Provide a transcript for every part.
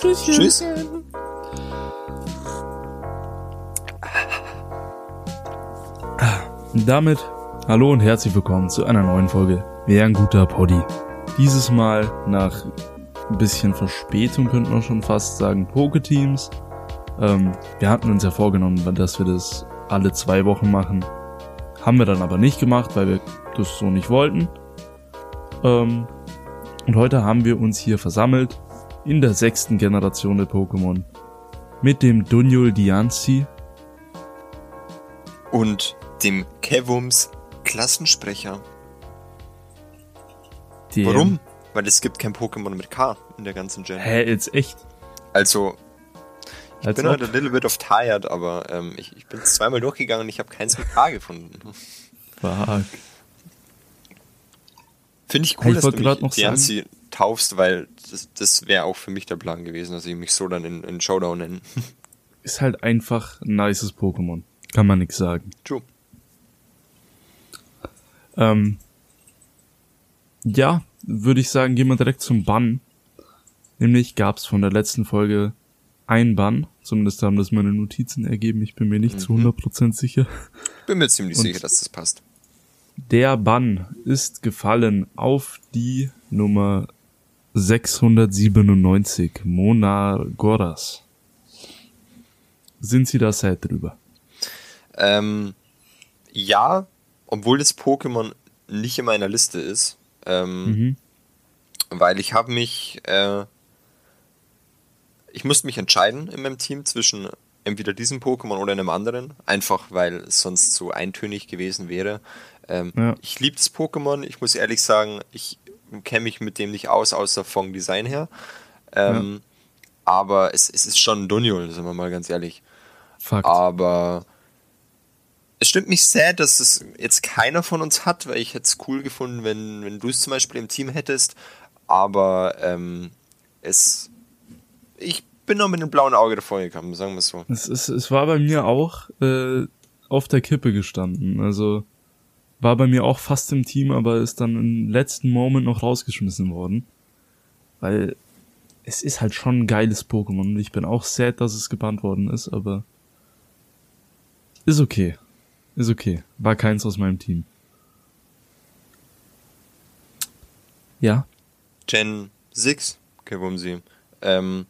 Tschüsschen. Tschüss. Damit hallo und herzlich willkommen zu einer neuen Folge Wer ein guter Poddy. Dieses Mal nach ein bisschen Verspätung könnte man schon fast sagen Poketeams. Ähm, wir hatten uns ja vorgenommen, dass wir das alle zwei Wochen machen. Haben wir dann aber nicht gemacht, weil wir das so nicht wollten. Ähm, und heute haben wir uns hier versammelt in der sechsten Generation der Pokémon mit dem Dunyul Dianzi und dem Kevums Klassensprecher. Dem Warum? Weil es gibt kein Pokémon mit K in der ganzen Gen. Hä, jetzt echt? Also, ich Als bin heute a little bit of tired, aber ähm, ich, ich bin zweimal durchgegangen und ich habe keins mit K gefunden. Fuck. Finde ich cool, ich dass du mich noch Dianzi taufst, weil das, das wäre auch für mich der Plan gewesen, dass ich mich so dann in, in Showdown nenne. Ist halt einfach ein nices Pokémon. Kann man nix sagen. True. Ähm, ja, würde ich sagen, gehen wir direkt zum Bann. Nämlich gab es von der letzten Folge ein Bann. Zumindest haben das meine Notizen ergeben. Ich bin mir nicht mhm. zu 100% sicher. Bin mir ziemlich Und sicher, dass das passt. Der Bann ist gefallen auf die Nummer 697, Mona Goras. Sind Sie da sad drüber? Ähm, ja, obwohl das Pokémon nicht in meiner Liste ist. Ähm, mhm. Weil ich habe mich, äh, ich musste mich entscheiden in meinem Team zwischen entweder diesem Pokémon oder einem anderen, einfach weil es sonst so eintönig gewesen wäre. Ähm, ja. Ich liebe das Pokémon, ich muss ehrlich sagen, ich kenne mich mit dem nicht aus, außer vom Design her. Ähm, ja. Aber es, es ist schon ein Dunjul, sind wir mal ganz ehrlich. Fakt. Aber es stimmt mich sehr, dass es jetzt keiner von uns hat, weil ich hätte es cool gefunden, wenn, wenn du es zum Beispiel im Team hättest. Aber ähm, es. Ich bin noch mit einem blauen Auge davor gekommen, sagen wir es so. Es, ist, es war bei mir auch äh, auf der Kippe gestanden. Also war bei mir auch fast im Team, aber ist dann im letzten Moment noch rausgeschmissen worden. Weil es ist halt schon ein geiles Pokémon und ich bin auch sad, dass es gebannt worden ist, aber ist okay. Ist okay. War keins aus meinem Team. Ja. Gen 6, Kewumsi. Ähm,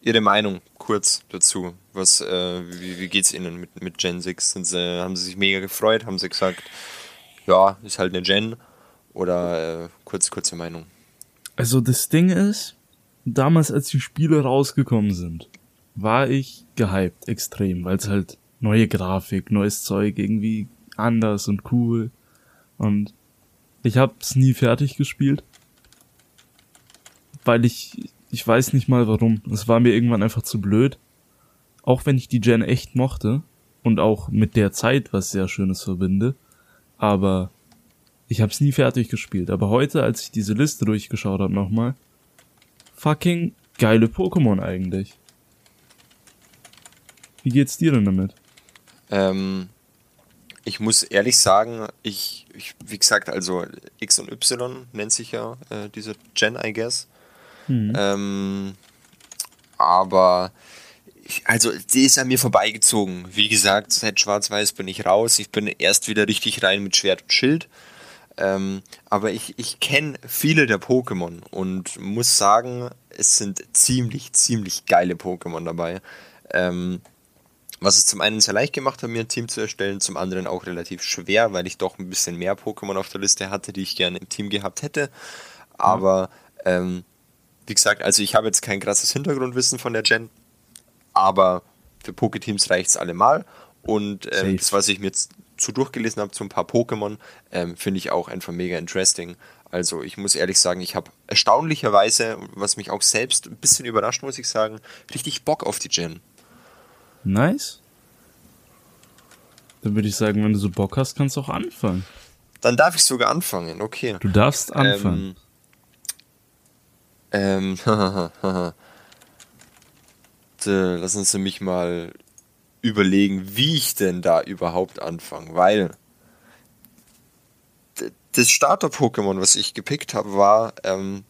Ihre Meinung kurz dazu. Was, äh, wie, wie geht's Ihnen mit, mit Gen 6? Sind sie, haben Sie sich mega gefreut? Haben Sie gesagt, ja, ist halt eine Gen? Oder äh, kurz, kurze Meinung? Also das Ding ist, damals als die Spiele rausgekommen sind, war ich gehypt, extrem, weil es halt neue Grafik, neues Zeug, irgendwie anders und cool. Und ich hab's nie fertig gespielt. Weil ich, ich weiß nicht mal warum. Es war mir irgendwann einfach zu blöd. Auch wenn ich die Gen echt mochte und auch mit der Zeit was sehr Schönes verbinde. Aber ich hab's nie fertig gespielt. Aber heute, als ich diese Liste durchgeschaut habe nochmal, fucking geile Pokémon eigentlich. Wie geht's dir denn damit? Ähm, ich muss ehrlich sagen, ich, ich, wie gesagt, also X und Y nennt sich ja äh, diese Gen, I guess. Mhm. Ähm, aber also die ist an mir vorbeigezogen. Wie gesagt, seit Schwarz-Weiß bin ich raus. Ich bin erst wieder richtig rein mit Schwert und Schild. Ähm, aber ich, ich kenne viele der Pokémon und muss sagen, es sind ziemlich, ziemlich geile Pokémon dabei. Ähm, was es zum einen sehr leicht gemacht hat, mir ein Team zu erstellen, zum anderen auch relativ schwer, weil ich doch ein bisschen mehr Pokémon auf der Liste hatte, die ich gerne im Team gehabt hätte. Aber ähm, wie gesagt, also ich habe jetzt kein krasses Hintergrundwissen von der Gen, aber für Pokéteams reicht es allemal. Und ähm, das, was ich mir jetzt zu durchgelesen habe zu ein paar Pokémon, ähm, finde ich auch einfach mega interesting. Also ich muss ehrlich sagen, ich habe erstaunlicherweise, was mich auch selbst ein bisschen überrascht, muss ich sagen, richtig Bock auf die Gen. Nice. Dann würde ich sagen, wenn du so Bock hast, kannst du auch anfangen. Dann darf ich sogar anfangen, okay. Du darfst anfangen. Ähm, ähm lass uns nämlich mal überlegen, wie ich denn da überhaupt anfange, weil das Starter-Pokémon, was ich gepickt habe, war, ähm,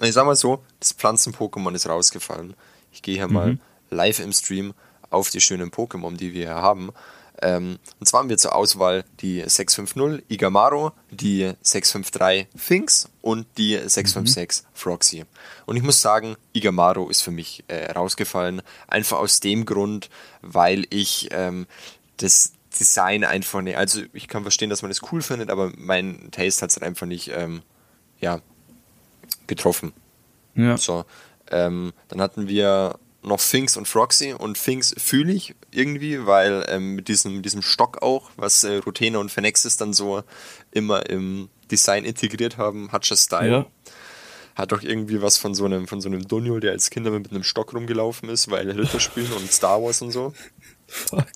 ich sag mal so, das Pflanzen-Pokémon ist rausgefallen. Ich gehe hier mhm. mal live im Stream auf die schönen Pokémon, die wir hier haben. Ähm, und zwar haben wir zur Auswahl die 650 Igamaro, die 653 Finks und die 656 mhm. Froxy. Und ich muss sagen, Igamaro ist für mich äh, rausgefallen. Einfach aus dem Grund, weil ich ähm, das Design einfach nicht. Also ich kann verstehen, dass man es das cool findet, aber mein Taste hat es halt einfach nicht ähm, ja, getroffen. Ja. So, ähm, dann hatten wir noch Finks und Froxy und Finks fühle ich irgendwie, weil ähm, mit, diesem, diesem Stock auch, was äh, Rotena und Phenexis dann so immer im Design integriert haben, hat schon Style. Ja. Hat doch irgendwie was von so einem, von so einem Doniol, der als Kinder mit einem Stock rumgelaufen ist, weil Ritter spielen und Star Wars und so. Fuck.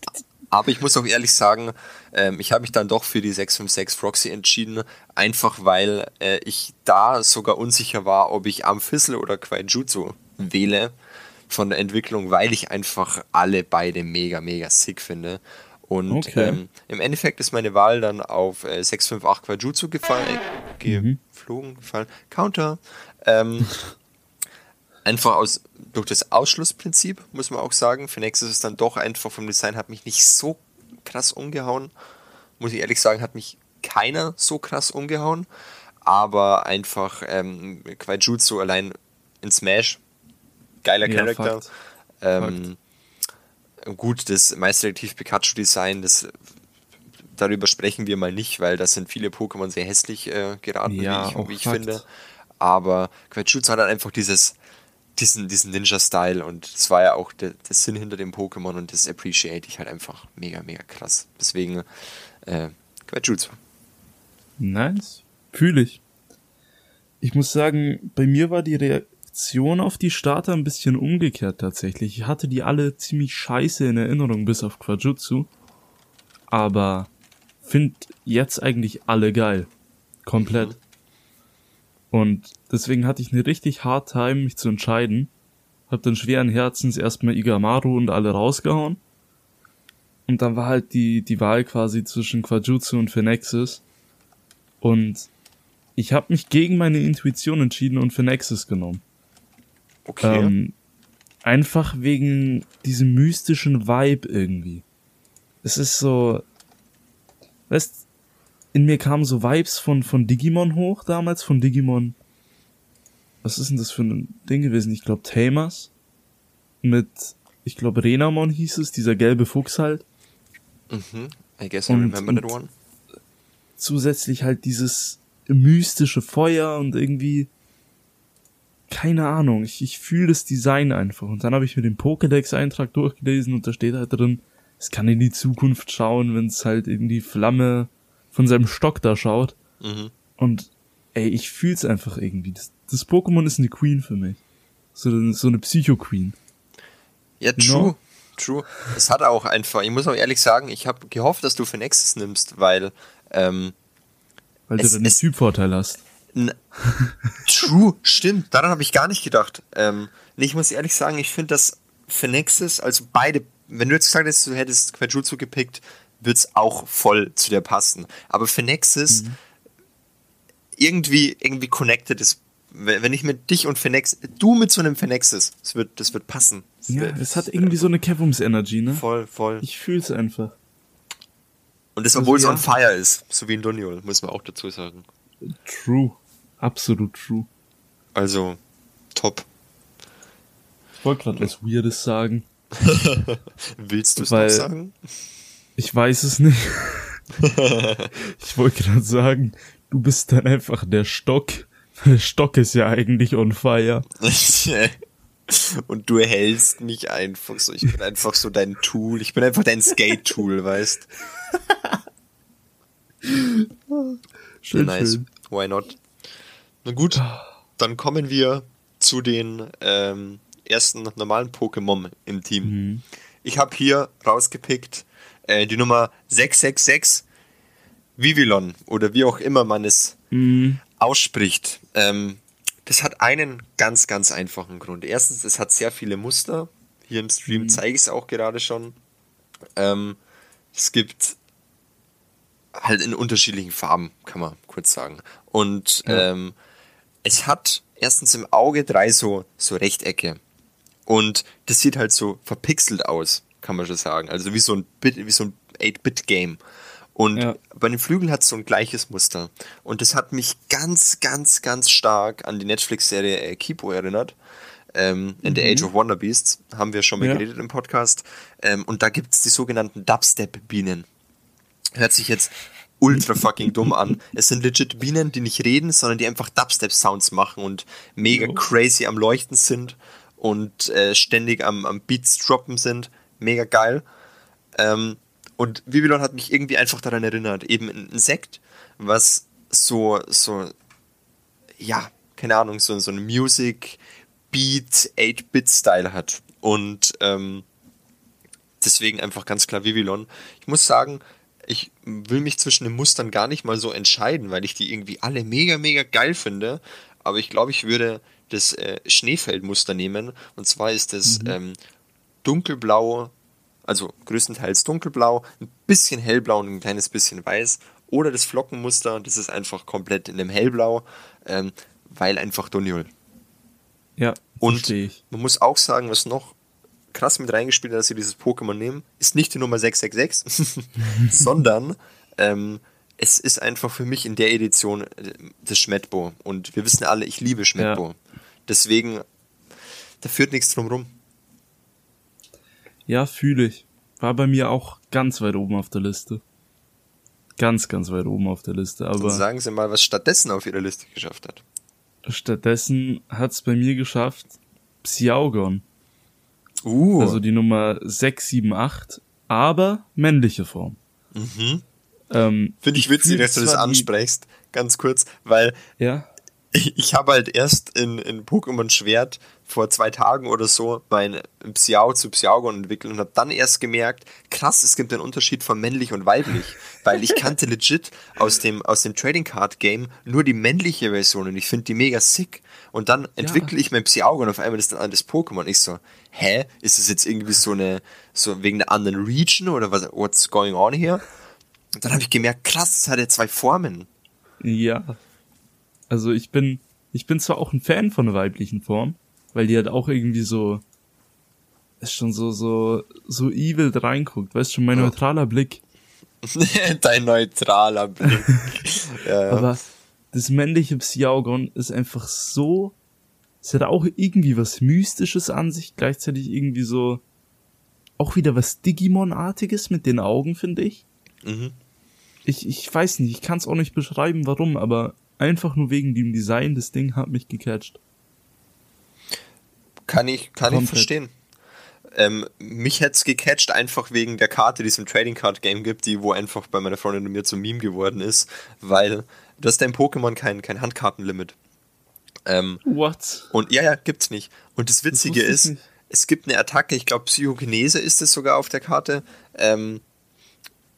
Aber ich muss auch ehrlich sagen, ähm, ich habe mich dann doch für die 656 Froxy entschieden, einfach weil äh, ich da sogar unsicher war, ob ich Amphisel oder Quaijutsu wähle von der Entwicklung, weil ich einfach alle beide mega, mega sick finde. Und okay. ähm, im Endeffekt ist meine Wahl dann auf äh, 658 Quajutsu gefallen, äh, mhm. geflogen, gefallen, Counter. Ähm, einfach aus, durch das Ausschlussprinzip, muss man auch sagen. Für Nexus ist dann doch einfach vom Design, hat mich nicht so krass umgehauen. Muss ich ehrlich sagen, hat mich keiner so krass umgehauen. Aber einfach ähm, Quajutsu allein in Smash geiler ja, Charakter. Ähm, gut, das Meisterdetektiv Pikachu-Design, das darüber sprechen wir mal nicht, weil das sind viele Pokémon sehr hässlich äh, geraten, ja, wie ich, wie ich finde. Aber Quetschutz hat halt einfach dieses, diesen, diesen Ninja-Style und das war ja auch der, der, Sinn hinter dem Pokémon und das appreciate ich halt einfach mega, mega krass. Deswegen äh, Quetschutz. Nice. Fühle ich. Ich muss sagen, bei mir war die Re Reaktion auf die Starter ein bisschen umgekehrt tatsächlich. Ich hatte die alle ziemlich scheiße in Erinnerung, bis auf Quajutsu. Aber find jetzt eigentlich alle geil. Komplett. Und deswegen hatte ich eine richtig hard time, mich zu entscheiden. Hab dann schweren Herzens erstmal Igamaru und alle rausgehauen. Und dann war halt die, die Wahl quasi zwischen Quajutsu und Phenexis. Und ich habe mich gegen meine Intuition entschieden und Phenexis genommen. Okay. Ähm, einfach wegen diesem mystischen Vibe irgendwie. Es ist so, weißt, in mir kamen so Vibes von, von Digimon hoch damals, von Digimon. Was ist denn das für ein Ding gewesen? Ich glaube Tamers. Mit, ich glaube Renamon hieß es, dieser gelbe Fuchs halt. Mhm. I guess I und, remember that one. Zusätzlich halt dieses mystische Feuer und irgendwie keine Ahnung, ich, ich fühle das Design einfach. Und dann habe ich mir den Pokédex-Eintrag durchgelesen und da steht halt drin, es kann in die Zukunft schauen, wenn es halt in die Flamme von seinem Stock da schaut. Mhm. Und ey, ich fühl's einfach irgendwie. Das, das Pokémon ist eine Queen für mich. So, so eine Psycho-Queen. Ja, true. Genau? True. Es hat auch einfach, ich muss auch ehrlich sagen, ich habe gehofft, dass du Phenexis nimmst, weil ähm, weil es, du dann einen Typvorteil hast. True, stimmt. Daran habe ich gar nicht gedacht. Ähm, ich muss ehrlich sagen, ich finde, dass Phenexis, also beide, wenn du jetzt gesagt hättest, du hättest Quajutsu gepickt, wird es auch voll zu dir passen. Aber Phenexis mhm. irgendwie, irgendwie connected ist. Wenn ich mit dich und Phenex, du mit so einem Phenexis, das wird, das wird passen. Das ja, es hat irgendwie so eine Kevums-Energy, ne? Voll, voll. Ich fühle es einfach. Und das, obwohl also, es ja. on fire ist, so wie in Doniol, muss man auch dazu sagen. True. Absolut true. Also, top. Ich wollte gerade was Weirdes sagen. Willst du es noch sagen? Ich weiß es nicht. ich wollte gerade sagen, du bist dann einfach der Stock. Der Stock ist ja eigentlich on fire. Und du hältst mich einfach so. Ich bin einfach so dein Tool. Ich bin einfach dein Skate-Tool, weißt. Schön, nice. Schön. Why not? Na gut, dann kommen wir zu den ähm, ersten normalen Pokémon im Team. Mhm. Ich habe hier rausgepickt äh, die Nummer 666 Vivillon oder wie auch immer man es mhm. ausspricht. Ähm, das hat einen ganz, ganz einfachen Grund. Erstens, es hat sehr viele Muster. Hier im Stream mhm. zeige ich es auch gerade schon. Ähm, es gibt halt in unterschiedlichen Farben, kann man kurz sagen. Und ja. ähm, es hat erstens im Auge drei so, so Rechtecke. Und das sieht halt so verpixelt aus, kann man schon sagen. Also wie so ein Bit, wie so ein 8-Bit-Game. Und ja. bei den Flügeln hat es so ein gleiches Muster. Und das hat mich ganz, ganz, ganz stark an die Netflix-Serie äh, Kipo erinnert. Ähm, in mhm. The Age of Wonder Beasts haben wir schon mal ja. geredet im Podcast. Ähm, und da gibt es die sogenannten Dubstep-Bienen. Hört sich jetzt ultra fucking dumm an. Es sind legit Bienen, die nicht reden, sondern die einfach Dubstep-Sounds machen und mega jo. crazy am Leuchten sind und äh, ständig am, am Beats droppen sind. Mega geil. Ähm, und Vivillon hat mich irgendwie einfach daran erinnert, eben ein Insekt, was so, so, ja, keine Ahnung, so, so ein Music, Beat, 8-Bit-Style hat. Und ähm, deswegen einfach ganz klar Vivillon. Ich muss sagen, ich will mich zwischen den Mustern gar nicht mal so entscheiden, weil ich die irgendwie alle mega, mega geil finde. Aber ich glaube, ich würde das äh, Schneefeldmuster nehmen. Und zwar ist das mhm. ähm, dunkelblau also größtenteils dunkelblau, ein bisschen hellblau und ein kleines bisschen weiß. Oder das Flockenmuster, das ist einfach komplett in dem hellblau, ähm, weil einfach Doniol. Ja, und man muss auch sagen, was noch krass mit reingespielt hat, dass sie dieses Pokémon nehmen, ist nicht die Nummer 666, sondern ähm, es ist einfach für mich in der Edition äh, das Schmetbo. Und wir wissen alle, ich liebe Schmetbo. Ja. Deswegen, da führt nichts drum rum. Ja, fühle ich. War bei mir auch ganz weit oben auf der Liste. Ganz, ganz weit oben auf der Liste. Aber Dann sagen Sie mal, was stattdessen auf Ihrer Liste geschafft hat. Stattdessen hat es bei mir geschafft Psiaugon. Uh. Also die Nummer 678, aber männliche Form. Mhm. Ähm, Finde ich witzig, dass du das ansprichst, ganz kurz, weil ja? ich, ich habe halt erst in, in Pokémon Schwert vor zwei Tagen oder so mein Psiao zu Psiaugon entwickelt und habe dann erst gemerkt, krass, es gibt einen Unterschied von männlich und weiblich, weil ich kannte legit aus dem, aus dem Trading Card Game nur die männliche Version und ich finde die mega sick. Und dann entwickle ja. ich mein Psiaugon und auf einmal ist dann an das Pokémon. Ich so, hä, ist das jetzt irgendwie so eine, so wegen einer anderen Region oder was, what's going on here? Und dann habe ich gemerkt, krass, das hat ja zwei Formen. Ja. Also ich bin, ich bin zwar auch ein Fan von der weiblichen Form, weil die halt auch irgendwie so ist schon so so so evil reinguckt, weißt schon mein neutraler Blick. Dein neutraler Blick. ja. Aber das männliche Psiaugon ist einfach so es hat auch irgendwie was mystisches an sich, gleichzeitig irgendwie so auch wieder was Digimon-artiges mit den Augen, finde ich. Mhm. Ich ich weiß nicht, ich kann es auch nicht beschreiben, warum, aber einfach nur wegen dem Design, das Ding hat mich gecatcht. Kann ich, kann ich verstehen. Ähm, mich hätte es gecatcht, einfach wegen der Karte, die es im Trading Card Game gibt, die wo einfach bei meiner Freundin und mir zum Meme geworden ist, weil du hast dein Pokémon kein, kein Handkartenlimit. Ähm, What? Und ja, ja, gibt's nicht. Und das Witzige das ist, es gibt eine Attacke, ich glaube Psychokinese ist es sogar auf der Karte. Ähm,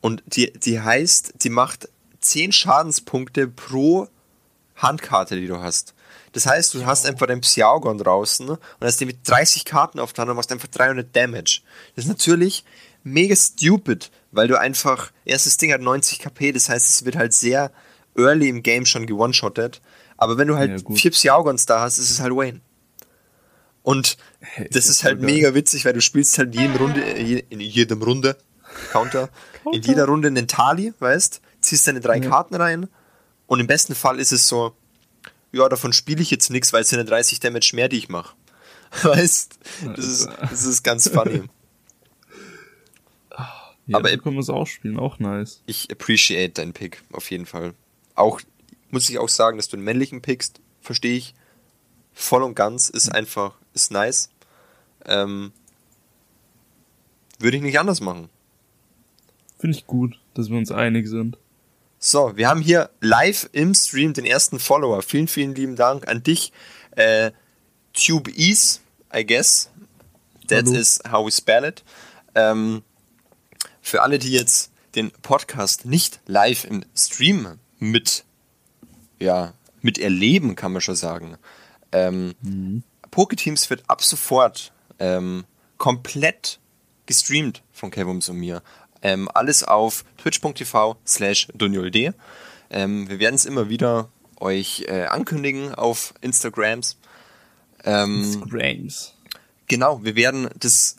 und die, die heißt, die macht 10 Schadenspunkte pro Handkarte, die du hast. Das heißt, du hast einfach dein Psiaugon draußen und hast den mit 30 Karten aufgeladen und machst einfach 300 Damage. Das ist natürlich mega stupid, weil du einfach, erstes Ding hat 90 KP, das heißt, es wird halt sehr early im Game schon gewone-shottet. Aber wenn du halt ja, vier Psiaugons da hast, ist es halt Wayne. Und hey, das ist, ist halt mega witzig, weil du spielst halt in jedem Runde, in jedem Runde, Counter, Counter. in jeder Runde einen Tali, weißt, ziehst deine drei ja. Karten rein und im besten Fall ist es so, ja, davon spiele ich jetzt nichts, weil es sind ja 30 Damage mehr, die ich mache. Weißt, das ist, das ist ganz funny. Ja, aber können wir es auch spielen, auch nice. Ich appreciate deinen Pick, auf jeden Fall. Auch, muss ich auch sagen, dass du einen männlichen pickst, verstehe ich voll und ganz, ist einfach, ist nice. Ähm, würde ich nicht anders machen. Finde ich gut, dass wir uns einig sind. So, wir haben hier live im Stream den ersten Follower. Vielen, vielen lieben Dank an dich. Äh, Tube Ease, I guess. That Hallo. is how we spell it. Ähm, für alle, die jetzt den Podcast nicht live im Stream mit, ja, mit erleben, kann man schon sagen. Ähm, mhm. Poketeams wird ab sofort ähm, komplett gestreamt von Kevums und mir. Ähm, alles auf twitch.tv slash duniold. Ähm, wir werden es immer wieder euch äh, ankündigen auf Instagrams. Ähm, Instagrams. Genau, wir werden das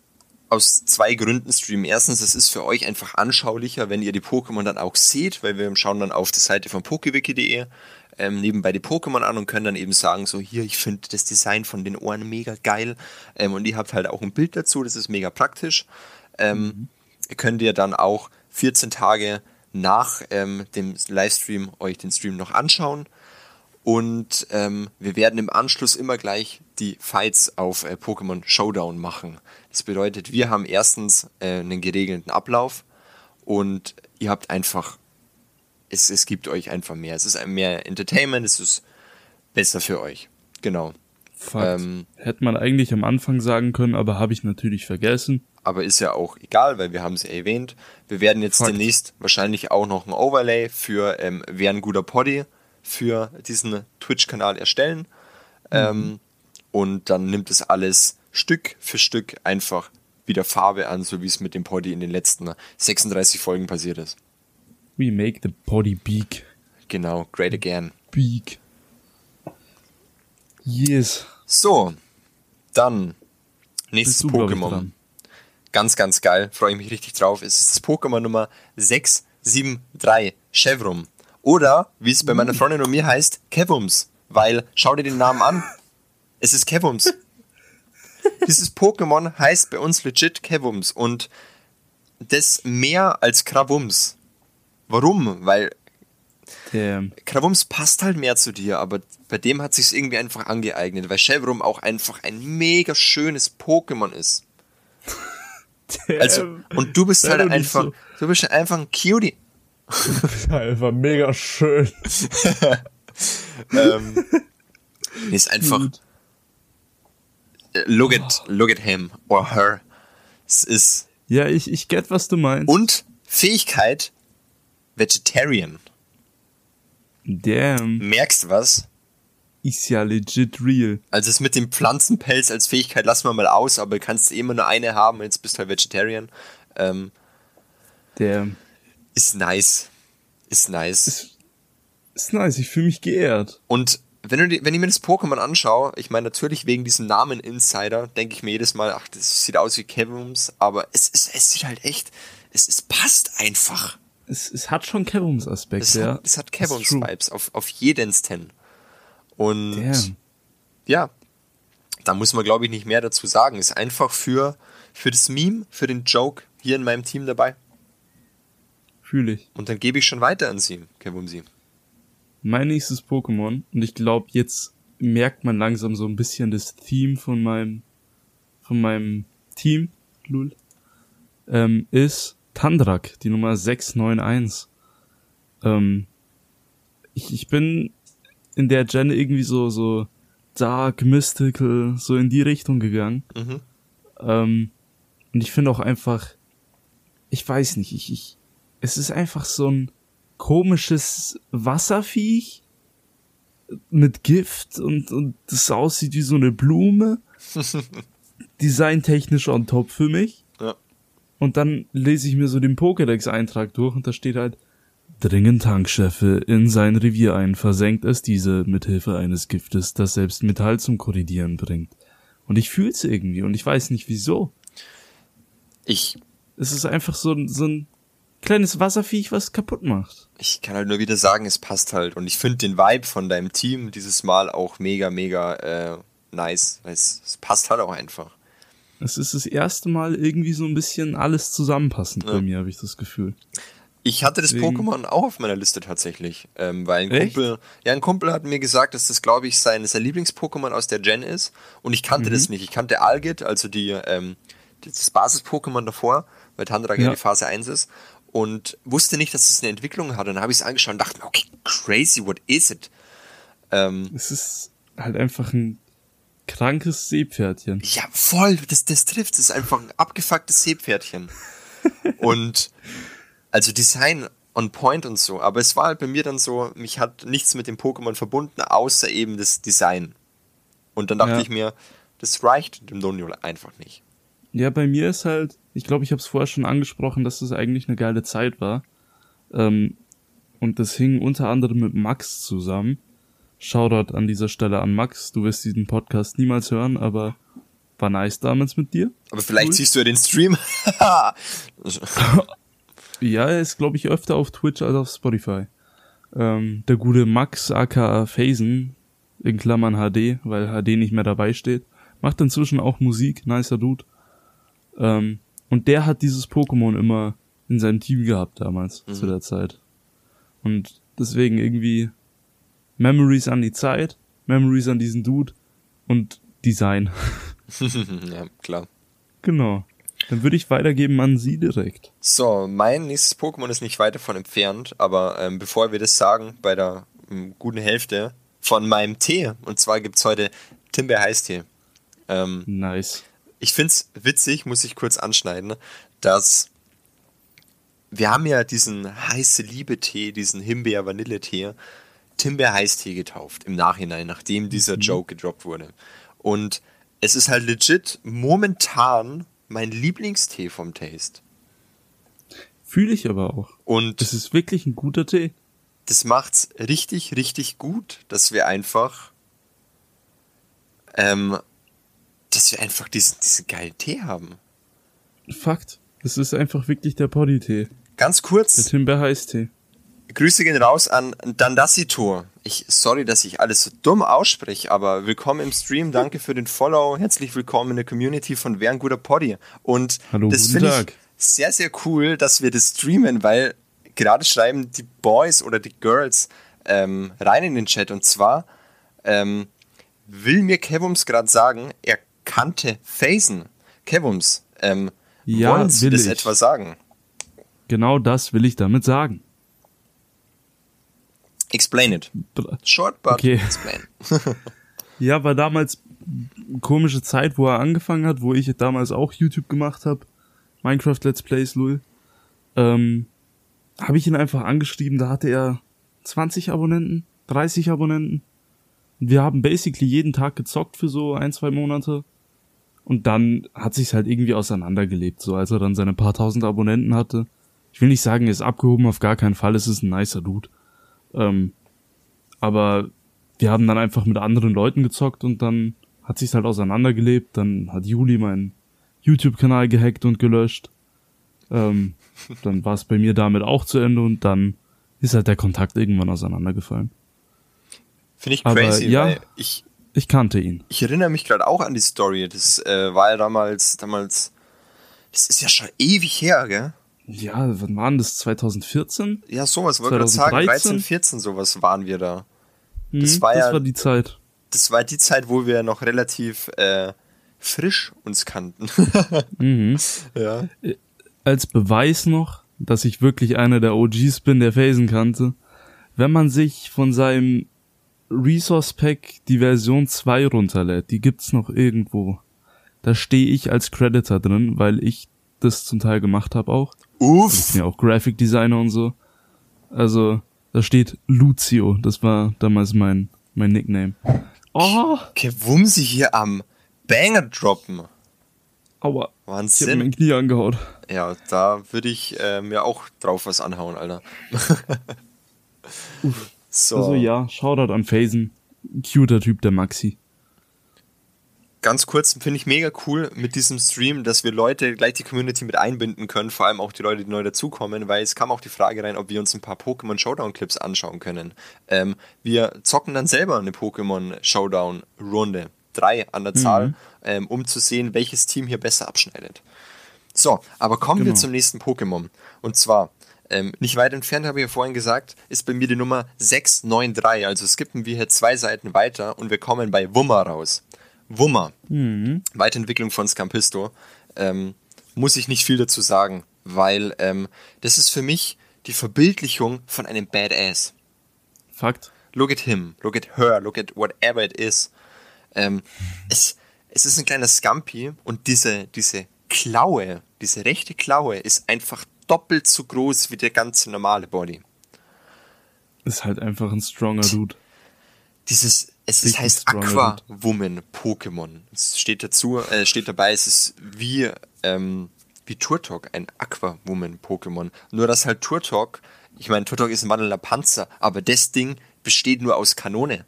aus zwei Gründen streamen. Erstens, es ist für euch einfach anschaulicher, wenn ihr die Pokémon dann auch seht, weil wir schauen dann auf die Seite von pokewiki.de ähm, nebenbei die Pokémon an und können dann eben sagen, so hier, ich finde das Design von den Ohren mega geil ähm, und ihr habt halt auch ein Bild dazu, das ist mega praktisch. Ähm, mhm. Ihr könnt ihr dann auch 14 Tage nach ähm, dem Livestream euch den Stream noch anschauen und ähm, wir werden im Anschluss immer gleich die Fights auf äh, Pokémon Showdown machen. Das bedeutet, wir haben erstens äh, einen geregelten Ablauf und ihr habt einfach, es, es gibt euch einfach mehr. Es ist mehr Entertainment, es ist besser für euch. Genau. Ähm, Hätte man eigentlich am Anfang sagen können, aber habe ich natürlich vergessen. Aber ist ja auch egal, weil wir haben es ja erwähnt. Wir werden jetzt Fakt. demnächst wahrscheinlich auch noch ein Overlay für ähm, Wer ein guter Poddy für diesen Twitch-Kanal erstellen. Mhm. Ähm, und dann nimmt es alles Stück für Stück einfach wieder Farbe an, so wie es mit dem Poddy in den letzten 36 Folgen passiert ist. We make the Poddy big. Genau, great again. Big. Yes. So, dann nächstes Pokémon. Ganz, ganz geil, freue ich mich richtig drauf. Es ist das Pokémon Nummer 673, Chevrum. Oder, wie es bei meiner Freundin und mir heißt, Kevums. Weil, schau dir den Namen an. Es ist Kevums. Dieses Pokémon heißt bei uns legit Kevums und das mehr als Kravums. Warum? Weil Damn. Kravums passt halt mehr zu dir, aber bei dem hat sich irgendwie einfach angeeignet, weil Chevrum auch einfach ein mega schönes Pokémon ist. Damn. Also, und du bist halt einfach, so. du bist einfach ein Cutie. einfach mega schön. ähm, ist einfach. Gut. Look at, look at him or her. Es ist. Ja, ich, ich get, was du meinst. Und Fähigkeit Vegetarian. Damn. Merkst du was? Ist ja legit real. Also es mit dem Pflanzenpelz als Fähigkeit lassen wir mal aus, aber du kannst immer nur eine haben jetzt bist du halt Vegetarian. Ähm, Damn. Ist nice. Ist nice. Ist, ist nice, ich fühle mich geehrt. Und wenn, du die, wenn ich mir das Pokémon anschaue, ich meine natürlich wegen diesem Namen Insider, denke ich mir jedes Mal, ach, das sieht aus wie Kevums, aber es, ist, es sieht halt echt, es, es passt einfach. Es, es hat schon Kevums-Aspekte, es ja. Hat, es hat Kevums-Vibes auf, auf jedens Ten. Und Damn. ja, da muss man glaube ich nicht mehr dazu sagen. Ist einfach für, für das Meme, für den Joke hier in meinem Team dabei. Fühle ich. Und dann gebe ich schon weiter an Sie, Kevumsi. Mein nächstes Pokémon, und ich glaube, jetzt merkt man langsam so ein bisschen das Theme von meinem, von meinem Team, Lul, ähm, ist Tandrak, die Nummer 691. Ähm, ich, ich bin in der Gen irgendwie so, so dark, mystical, so in die Richtung gegangen. Mhm. Ähm, und ich finde auch einfach, ich weiß nicht, ich, ich, es ist einfach so ein komisches Wasserviech mit Gift und, und das aussieht wie so eine Blume. Designtechnisch on top für mich. Ja. Und dann lese ich mir so den Pokédex-Eintrag durch und da steht halt, dringen Tankscheffe in sein Revier ein, versenkt es diese mit Hilfe eines Giftes, das selbst Metall zum Korridieren bringt. Und ich fühl's irgendwie und ich weiß nicht wieso. Ich. Es ist einfach so, so ein kleines Wasserviech, was kaputt macht. Ich kann halt nur wieder sagen, es passt halt. Und ich finde den Vibe von deinem Team dieses Mal auch mega, mega äh, nice. Es, es passt halt auch einfach. Es ist das erste Mal irgendwie so ein bisschen alles zusammenpassend ja. bei mir, habe ich das Gefühl. Ich hatte das Deswegen. Pokémon auch auf meiner Liste tatsächlich, ähm, weil ein Echt? Kumpel, ja, ein Kumpel hat mir gesagt, dass das, glaube ich, sein, sein Lieblings-Pokémon aus der Gen ist. Und ich kannte mhm. das nicht. Ich kannte Algit, also die, ähm, das Basis-Pokémon davor, weil Tandra ja die Phase 1 ist und wusste nicht, dass es eine Entwicklung hat. Und dann habe ich es angeschaut und dachte mir, okay, crazy, what is it? Ähm, es ist halt einfach ein krankes Seepferdchen. Ja, voll, das, das trifft. Es ist einfach ein abgefucktes Seepferdchen. und also Design on point und so. Aber es war halt bei mir dann so, mich hat nichts mit dem Pokémon verbunden, außer eben das Design. Und dann dachte ja. ich mir, das reicht dem Donio einfach nicht. Ja, bei mir ist halt, ich glaube, ich habe es vorher schon angesprochen, dass das eigentlich eine geile Zeit war. Ähm, und das hing unter anderem mit Max zusammen. Shoutout an dieser Stelle an Max. Du wirst diesen Podcast niemals hören, aber war nice damals mit dir. Aber vielleicht cool. siehst du ja den Stream. ja, er ist, glaube ich, öfter auf Twitch als auf Spotify. Ähm, der gute Max aka Phasen, in Klammern HD, weil HD nicht mehr dabei steht, macht inzwischen auch Musik, nicer Dude. Ähm, und der hat dieses Pokémon immer in seinem Team gehabt damals, mhm. zu der Zeit. Und deswegen irgendwie Memories an die Zeit, Memories an diesen Dude und Design. ja, klar. Genau. Dann würde ich weitergeben an Sie direkt. So, mein nächstes Pokémon ist nicht weit davon entfernt, aber ähm, bevor wir das sagen, bei der ähm, guten Hälfte von meinem Tee, und zwar gibt es heute Timbeer-Heißtee. Ähm, nice. Ich finde es witzig, muss ich kurz anschneiden, dass wir haben ja diesen heiße Liebe-Tee, diesen Himbeer-Vanille-Tee, Timbeer-Heißtee getauft im Nachhinein, nachdem dieser mhm. Joke gedroppt wurde. Und es ist halt legit momentan mein Lieblingstee vom Taste. Fühle ich aber auch. Und es ist wirklich ein guter Tee. Das macht's richtig, richtig gut, dass wir einfach, ähm, dass wir einfach diesen, diesen geilen Tee haben. Fakt. Das ist einfach wirklich der Poddy-Tee. Ganz kurz. Der Timber-Heißtee. Grüße gehen raus an Dandasito. Ich, sorry, dass ich alles so dumm ausspreche, aber willkommen im Stream, danke für den Follow, herzlich willkommen in der Community von Wer ein guter Poddy. Und Hallo, das finde ich sehr, sehr cool, dass wir das streamen, weil gerade schreiben die Boys oder die Girls ähm, rein in den Chat und zwar ähm, will mir Kevums gerade sagen, er kannte Phasen. Kevums, ähm, ja, wollen Sie das ich. etwa sagen? Genau das will ich damit sagen. Explain it. Short, but okay. explain. ja, war damals eine komische Zeit, wo er angefangen hat, wo ich damals auch YouTube gemacht habe. Minecraft Let's Plays, Lul. Ähm, habe ich ihn einfach angeschrieben, da hatte er 20 Abonnenten, 30 Abonnenten. Wir haben basically jeden Tag gezockt für so ein, zwei Monate. Und dann hat sich's halt irgendwie auseinandergelebt, so als er dann seine paar tausend Abonnenten hatte. Ich will nicht sagen, er ist abgehoben, auf gar keinen Fall, es ist ein nicer Dude. Ähm, aber wir haben dann einfach mit anderen Leuten gezockt und dann hat sich's halt auseinandergelebt. Dann hat Juli meinen YouTube-Kanal gehackt und gelöscht. Ähm, dann war es bei mir damit auch zu Ende und dann ist halt der Kontakt irgendwann auseinandergefallen. Finde ich crazy, Aber, ja, ich, ich kannte ihn. Ich erinnere mich gerade auch an die Story. Das äh, war ja damals, damals, das ist ja schon ewig her, gell? Ja, wann waren das? 2014? Ja, sowas, wollte gerade sagen, 13, 14 sowas waren wir da. Mhm, das war das ja, war die Zeit. Das war die Zeit, wo wir noch relativ äh, frisch uns kannten. mhm. Ja. Äh, als Beweis noch, dass ich wirklich einer der OGs bin, der Phasen kannte, wenn man sich von seinem Resource Pack die Version 2 runterlädt, die gibt's noch irgendwo. Da stehe ich als Creditor drin, weil ich das zum Teil gemacht habe auch. Uff. Ich bin ja auch Graphic Designer und so. Also, da steht Lucio. Das war damals mein, mein Nickname. Oh! Gewumsi hier am Banger droppen. Aua. Wahnsinn. Ich hab mein Knie angehaut. Ja, da würde ich äh, mir auch drauf was anhauen, Alter. Uff. So. Also ja, Shoutout an Phasen. Cuter Typ, der Maxi ganz kurz, finde ich mega cool mit diesem Stream, dass wir Leute, gleich die Community mit einbinden können, vor allem auch die Leute, die neu dazukommen, weil es kam auch die Frage rein, ob wir uns ein paar Pokémon Showdown Clips anschauen können. Ähm, wir zocken dann selber eine Pokémon Showdown Runde. Drei an der Zahl, mhm. ähm, um zu sehen, welches Team hier besser abschneidet. So, aber kommen genau. wir zum nächsten Pokémon. Und zwar, ähm, nicht weit entfernt, habe ich ja vorhin gesagt, ist bei mir die Nummer 693. Also skippen wir hier zwei Seiten weiter und wir kommen bei Wummer raus. Wummer, mhm. Weiterentwicklung von Scampisto, ähm, muss ich nicht viel dazu sagen, weil ähm, das ist für mich die Verbildlichung von einem Badass. Fakt. Look at him, look at her, look at whatever it is. Ähm, es, es ist ein kleiner Scampi und diese, diese Klaue, diese rechte Klaue ist einfach doppelt so groß wie der ganze normale Body. Ist halt einfach ein stronger Dude. Dieses, es ist, heißt Aqua Woman Pokémon. Es steht dazu, äh, steht dabei, es ist wie, ähm, wie Turtok, ein Aqua Woman Pokémon. Nur dass halt Turtok, ich meine, Turtok ist ein wandelnder Panzer, aber das Ding besteht nur aus Kanone.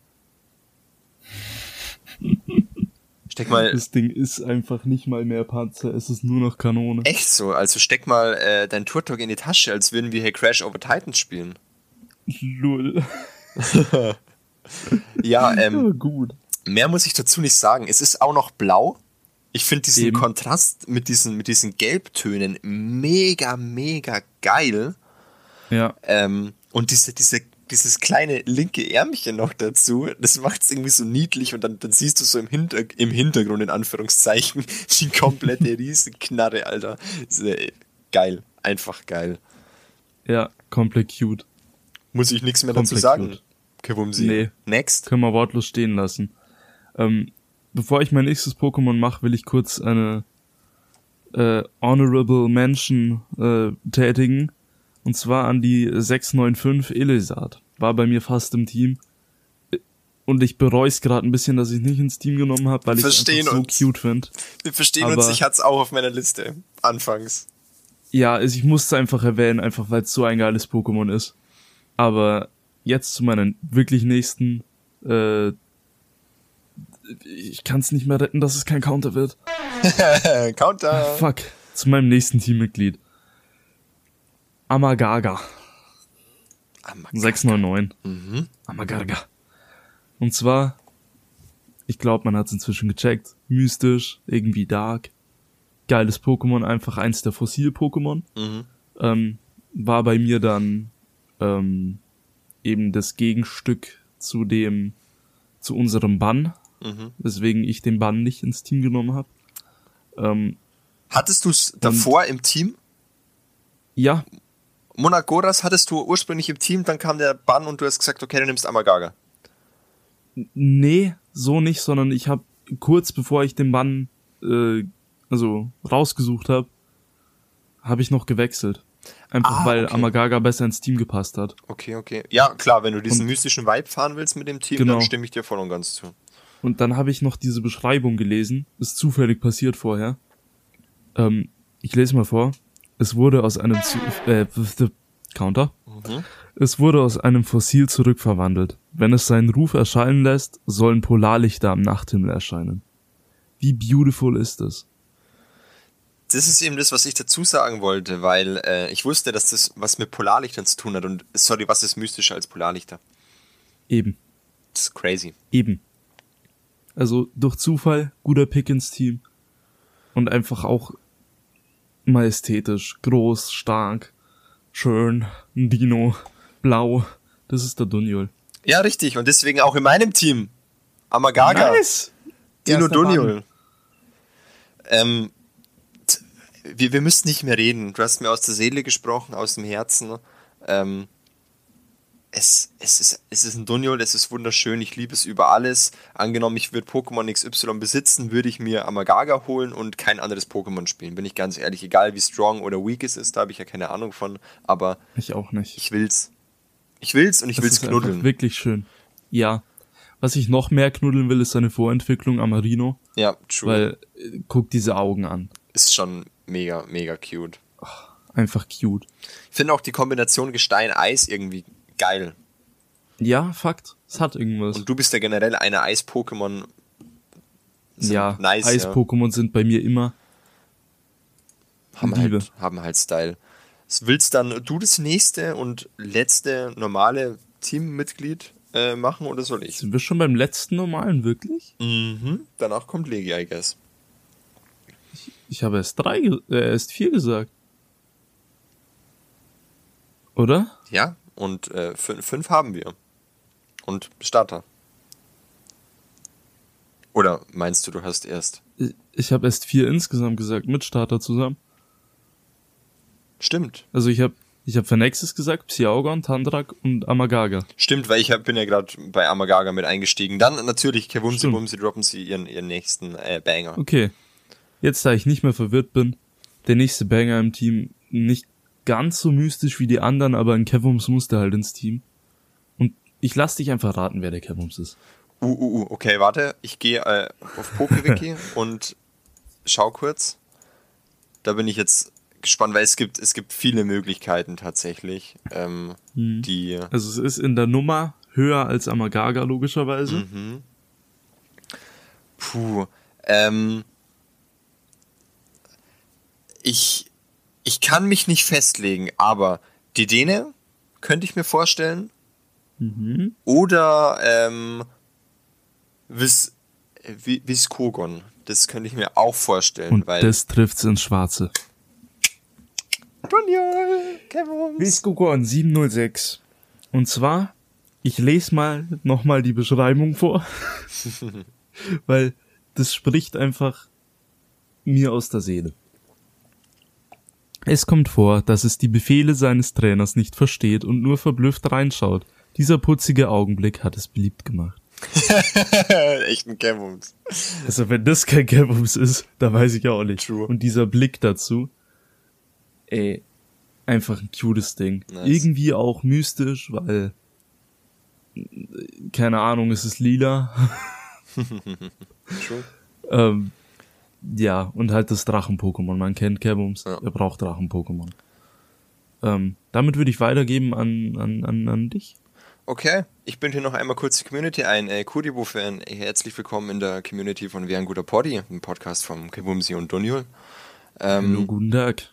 Steck mal. Das Ding ist einfach nicht mal mehr Panzer, es ist nur noch Kanone. Echt so? Also steck mal äh, dein Turtok in die Tasche, als würden wir hier Crash over Titans spielen. Lull. ja, ähm, Ja, gut. mehr muss ich dazu nicht sagen. Es ist auch noch blau. Ich finde diesen Eben. Kontrast mit diesen, mit diesen Gelbtönen mega, mega geil. Ja, Ähm, und diese, diese, dieses kleine linke Ärmchen noch dazu, das macht es irgendwie so niedlich und dann, dann siehst du so im, Hinter, im Hintergrund, in Anführungszeichen, die komplette Riesenknarre, Alter. Geil. Einfach geil. ja, komplett cute. Muss ich nichts mehr dazu Komplett sagen. gut. Kewumsi. Nee. Next. Können wir wortlos stehen lassen. Ähm, bevor ich mein nächstes Pokémon mache, will ich kurz eine äh, Honorable Mention äh, tätigen. Und zwar an die 695 Elisard. War bei mir fast im Team. Und ich bereue es gerade ein bisschen, dass ich nicht ins Team genommen habe, weil ich es so cute finde. Wir verstehen Aber- uns, ich hatte es auch auf meiner Liste. Anfangs. Ja, also ich musste es einfach erwähnen, einfach weil es so ein geiles Pokémon ist. Aber jetzt zu meinen wirklich nächsten. Äh, ich kann es nicht mehr retten, dass es kein Counter wird. Counter. Fuck. Zu meinem nächsten Teammitglied. Amagaga. Amagaga. 699. Mhm. Amagaga. Und zwar, ich glaube, man hat es inzwischen gecheckt. Mystisch, irgendwie dark. Geiles Pokémon, einfach eins der Fossil-Pokémon. Mhm. ähm, war bei mir dann ähm, eben das Gegenstück zu dem zu unserem Bann, Mhm. weswegen ich den Bann nicht ins Team genommen habe. Ähm, Hattest du es davor im Team? ja, Monagoras hattest du ursprünglich im Team, dann kam der Bann und du hast gesagt, okay, du nimmst Amagaga. nee, so nicht, sondern ich habe kurz bevor ich den Bann äh, also rausgesucht habe, habe ich noch gewechselt. Einfach Ah, weil okay. Amagaga besser ins Team gepasst hat. Okay, okay. Ja, klar, wenn du diesen Und- mystischen Vibe fahren willst mit dem Team, Genau. dann stimme ich dir voll und ganz zu. Und dann habe ich noch diese Beschreibung gelesen. Ist zufällig passiert vorher. Ähm, ich lese mal vor. Es wurde aus einem zu äh, Counter. Mhm. Es wurde aus einem Fossil zurückverwandelt. Wenn es seinen Ruf erschallen lässt, sollen Polarlichter am Nachthimmel erscheinen. Wie beautiful ist es? Das ist eben das, was ich dazu sagen wollte, weil äh, ich wusste, dass das was mit Polarlichtern zu tun hat. Und sorry, was ist mystischer als Polarlichter? Eben, Das ist crazy. eben. Also durch Zufall guter Pick ins Team und einfach auch majestätisch, groß, stark, schön, ein Dino, blau. Das ist der Dunjol. Ja, richtig. Und deswegen auch in meinem Team. Amagaga. Dino Erster Bann. Duniol. Ähm, wir, wir müssen nicht mehr reden. Du hast mir aus der Seele gesprochen, aus dem Herzen. Ähm, es, es, ist, es ist ein Duniol, es ist wunderschön, ich liebe es über alles. Angenommen, ich würde Pokémon XY besitzen, würde ich mir Amagaga holen und kein anderes Pokémon spielen. Bin ich ganz ehrlich, egal wie strong oder weak es ist, da habe ich ja keine Ahnung von, aber Ich auch nicht. ich will's. Ich will's und ich Das will's ist knuddeln. wirklich schön. Ja. Was ich noch mehr knuddeln will, ist seine Vorentwicklung Amarino, Ja, true. weil äh, guck diese Augen an. ist schon mega, mega cute. Einfach cute. Ich finde auch die Kombination Gestein-Eis irgendwie geil. Ja, Fakt. Es hat irgendwas. Und du bist ja generell eine Eis-Pokémon. ja, nice, Eis-Pokémon sind bei mir immer. ja. haben, Liebe. halt, haben halt Style. Willst dann du das nächste und letzte normale Teammitglied äh, machen oder soll ich? Sind wir schon beim letzten normalen, wirklich? Mhm. Danach kommt Legi, I guess. Ich habe erst drei, äh, erst vier gesagt. Oder? Ja, und äh, fün- fünf haben wir. Und Starter. Oder meinst du, du hast erst? Ich- habe erst vier insgesamt gesagt, mit Starter zusammen. Stimmt. Also ich habe ich hab Phenexis gesagt, Psyaugon, Tandrak und Amagaga. Stimmt, weil ich hab, bin ja gerade bei Amagaga mit eingestiegen. Dann natürlich Stimmt. Bumsi droppen sie ihren, ihren nächsten äh, Banger. Okay. Jetzt, da ich nicht mehr verwirrt bin, der nächste Banger im Team nicht ganz so mystisch wie die anderen, aber ein Kevums musste halt ins Team. Und ich lass dich einfach raten, wer der Kevums ist. Uh, uh, uh, okay, warte. Ich gehe äh, auf PokeWiki und schau kurz. Da bin ich jetzt gespannt, weil es gibt, es gibt viele Möglichkeiten tatsächlich, ähm, die. Also es ist in der Nummer höher als Amagaga, logischerweise. Puh. Ähm, ich, ich kann mich nicht festlegen, aber die Dene könnte ich mir vorstellen. Mhm. Oder ähm, Vis, Vi- Viskogon. Das könnte ich mir auch vorstellen, Und weil. das trifft's ins Schwarze. Daniel, Kevin. Viscogon 706. Und zwar, ich lese mal nochmal die Beschreibung vor, weil das spricht einfach mir aus der Seele. Es kommt vor, dass es die Befehle seines Trainers nicht versteht und nur verblüfft reinschaut. Dieser putzige Augenblick hat es beliebt gemacht. Echt ein Kevins. Also wenn das kein Gabums ist, dann weiß ich auch nicht. True. Und dieser Blick dazu, ey, einfach ein cutes Ding. Nice. Irgendwie auch mystisch, weil, keine Ahnung, es ist lila. True. ähm, ja, und halt das Drachen-Pokémon. Man kennt Gabums, Ja. er braucht Drachen-Pokémon. Ähm, damit würde ich weitergeben an, an, an, an dich. Okay, ich bin hier noch einmal kurz die Community ein. Äh, Kuribo-Fan, herzlich willkommen in der Community von Wer ein guter Poddy, ein Podcast von Kebumsi und. Hallo, Ähm, guten Tag.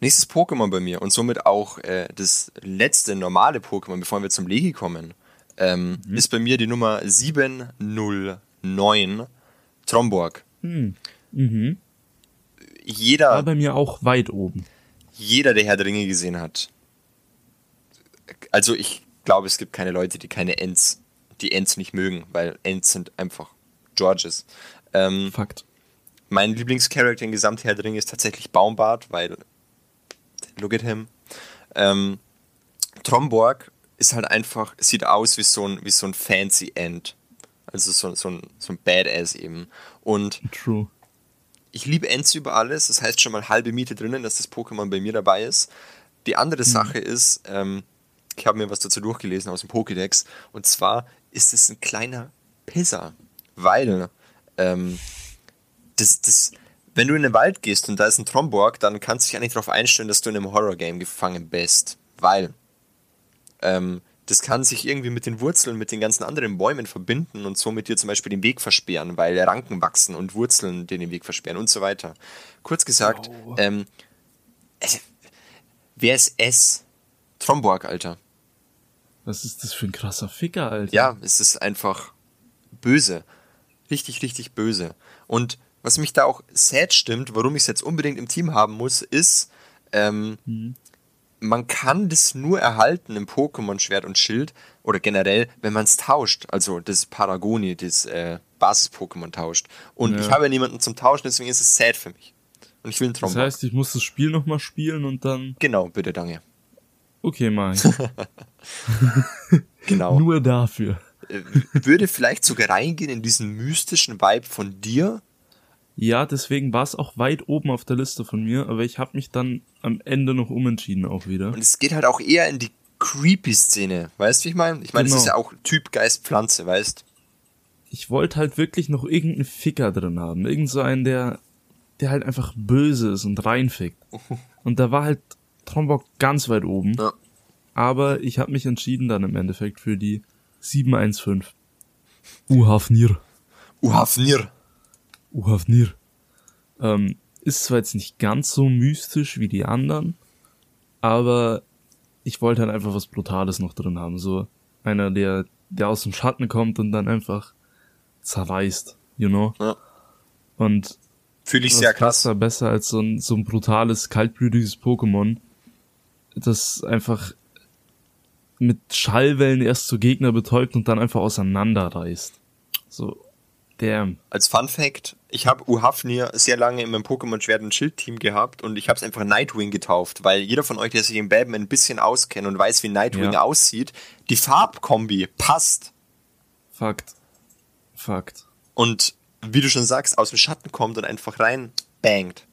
nächstes Pokémon bei mir und somit auch äh, das letzte normale Pokémon, bevor wir zum Legi kommen, ähm, ist bei mir die Nummer 709, Tromborg. Hm. Mhm. Jeder, War bei mir auch weit oben. jeder, der Herr der Ringe gesehen hat. Also ich glaube, es gibt keine Leute, die keine Ents, die Ents nicht mögen, weil Ents sind einfach Georges. Ähm, Fakt. mein Lieblingscharakter in Gesamt Herr der Ringe ist tatsächlich Baumbart, weil look at him. Ähm, Tromborg ist halt einfach, sieht aus wie so ein, wie so ein fancy Ent. Also so, so, ein, so ein Badass eben. Und True. Ich liebe Ents über alles, das heißt schon mal halbe Miete drinnen, dass das Pokémon bei mir dabei ist. Die andere Sache ist, ähm, ich habe mir was dazu durchgelesen aus dem Pokédex, und zwar ist es ein kleiner Pisser, weil ähm, das, das, wenn du in den Wald gehst und da ist ein Tromborg, dann kannst du dich eigentlich darauf einstellen, dass du in einem Horror-Game gefangen bist, weil ähm, das kann sich irgendwie mit den Wurzeln, mit den ganzen anderen Bäumen verbinden und somit dir zum Beispiel den Weg versperren, weil Ranken wachsen und Wurzeln dir den Weg versperren und so weiter. Kurz gesagt, Wow. ähm, also, wer ist S? Tromborg, Alter. Was ist das für ein krasser Ficker, Alter? Ja, es ist einfach böse. Richtig, richtig böse. Und was mich da auch sad stimmt, warum ich es jetzt unbedingt im Team haben muss, ist, ähm, man kann das nur erhalten im Pokémon Schwert und Schild oder generell, wenn man es tauscht. Also das Paragoni, das äh, Basis-Pokémon tauscht. Und Ja. ich habe ja niemanden zum Tauschen, deswegen ist es sad für mich. Und ich will einen Das Tromborg. heißt, ich muss das Spiel nochmal spielen und dann. genau, bitte, danke. Okay, ich. Genau. Nur dafür. Äh, würde vielleicht sogar reingehen in diesen mystischen Vibe von dir, Ja, deswegen war es auch weit oben auf der Liste von mir, aber ich habe mich dann am Ende noch umentschieden auch wieder. Und es geht halt auch eher in die Creepy-Szene. Weißt du, wie ich meine? Ich meine, es Genau. ist ja auch Typ Geist Pflanze, weißt Ich wollte halt wirklich noch irgendeinen Ficker drin haben. Irgend so einen, der, der halt einfach böse ist und reinfickt. Und da war halt Trombok ganz weit oben. Ja. Aber ich habe mich entschieden dann im Endeffekt für die 715. Uhafnir. Uhafnir. Uhafnir. Ähm, ist zwar jetzt nicht ganz so mystisch wie die anderen, aber ich wollte halt einfach was Brutales noch drin haben. So einer, der, der aus dem Schatten kommt und dann einfach zerreißt, you know? Ja. Und Fühle ich sehr krass. besser als so ein, so ein brutales, kaltblütiges Pokémon, das einfach mit Schallwellen erst so Gegner betäubt und dann einfach auseinanderreißt. So, damn. Als Fun Fact, ich habe Uhafnir sehr lange in meinem Pokémon Schwert und Schild Team gehabt und ich habe es einfach Nightwing getauft, weil jeder von euch, der sich im Batman ein bisschen auskennt und weiß, wie Nightwing Ja. aussieht, die Farbkombi passt. Fakt. Fakt. Und wie du schon sagst, aus dem Schatten kommt und einfach rein bangt.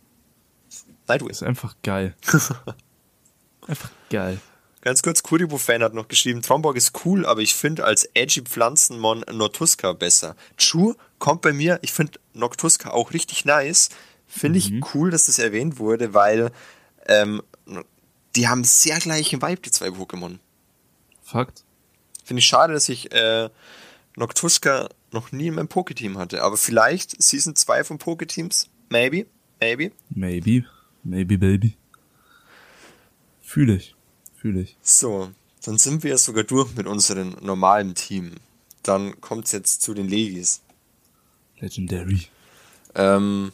Nightwing. Ist einfach geil. einfach geil. Ganz kurz, Kuribo-Fan hat noch geschrieben, Tromborg ist cool, aber ich finde als edgy Pflanzenmon Noctuska besser. True, kommt bei mir, ich finde Noctuska auch richtig nice. Finde ich cool, dass das erwähnt wurde, weil ähm, die haben sehr gleichen Vibe, die zwei Pokémon. Fakt. Finde ich schade, dass ich äh, Noctuska noch nie in meinem Poketeam hatte. Aber vielleicht Season 2 von Poketeams. Maybe. Maybe. Maybe. Maybe, baby. Fühle ich. Fühle ich. So, dann sind wir sogar durch mit unserem normalen Team. Dann kommt es jetzt zu den Legis. Legendary. Ähm,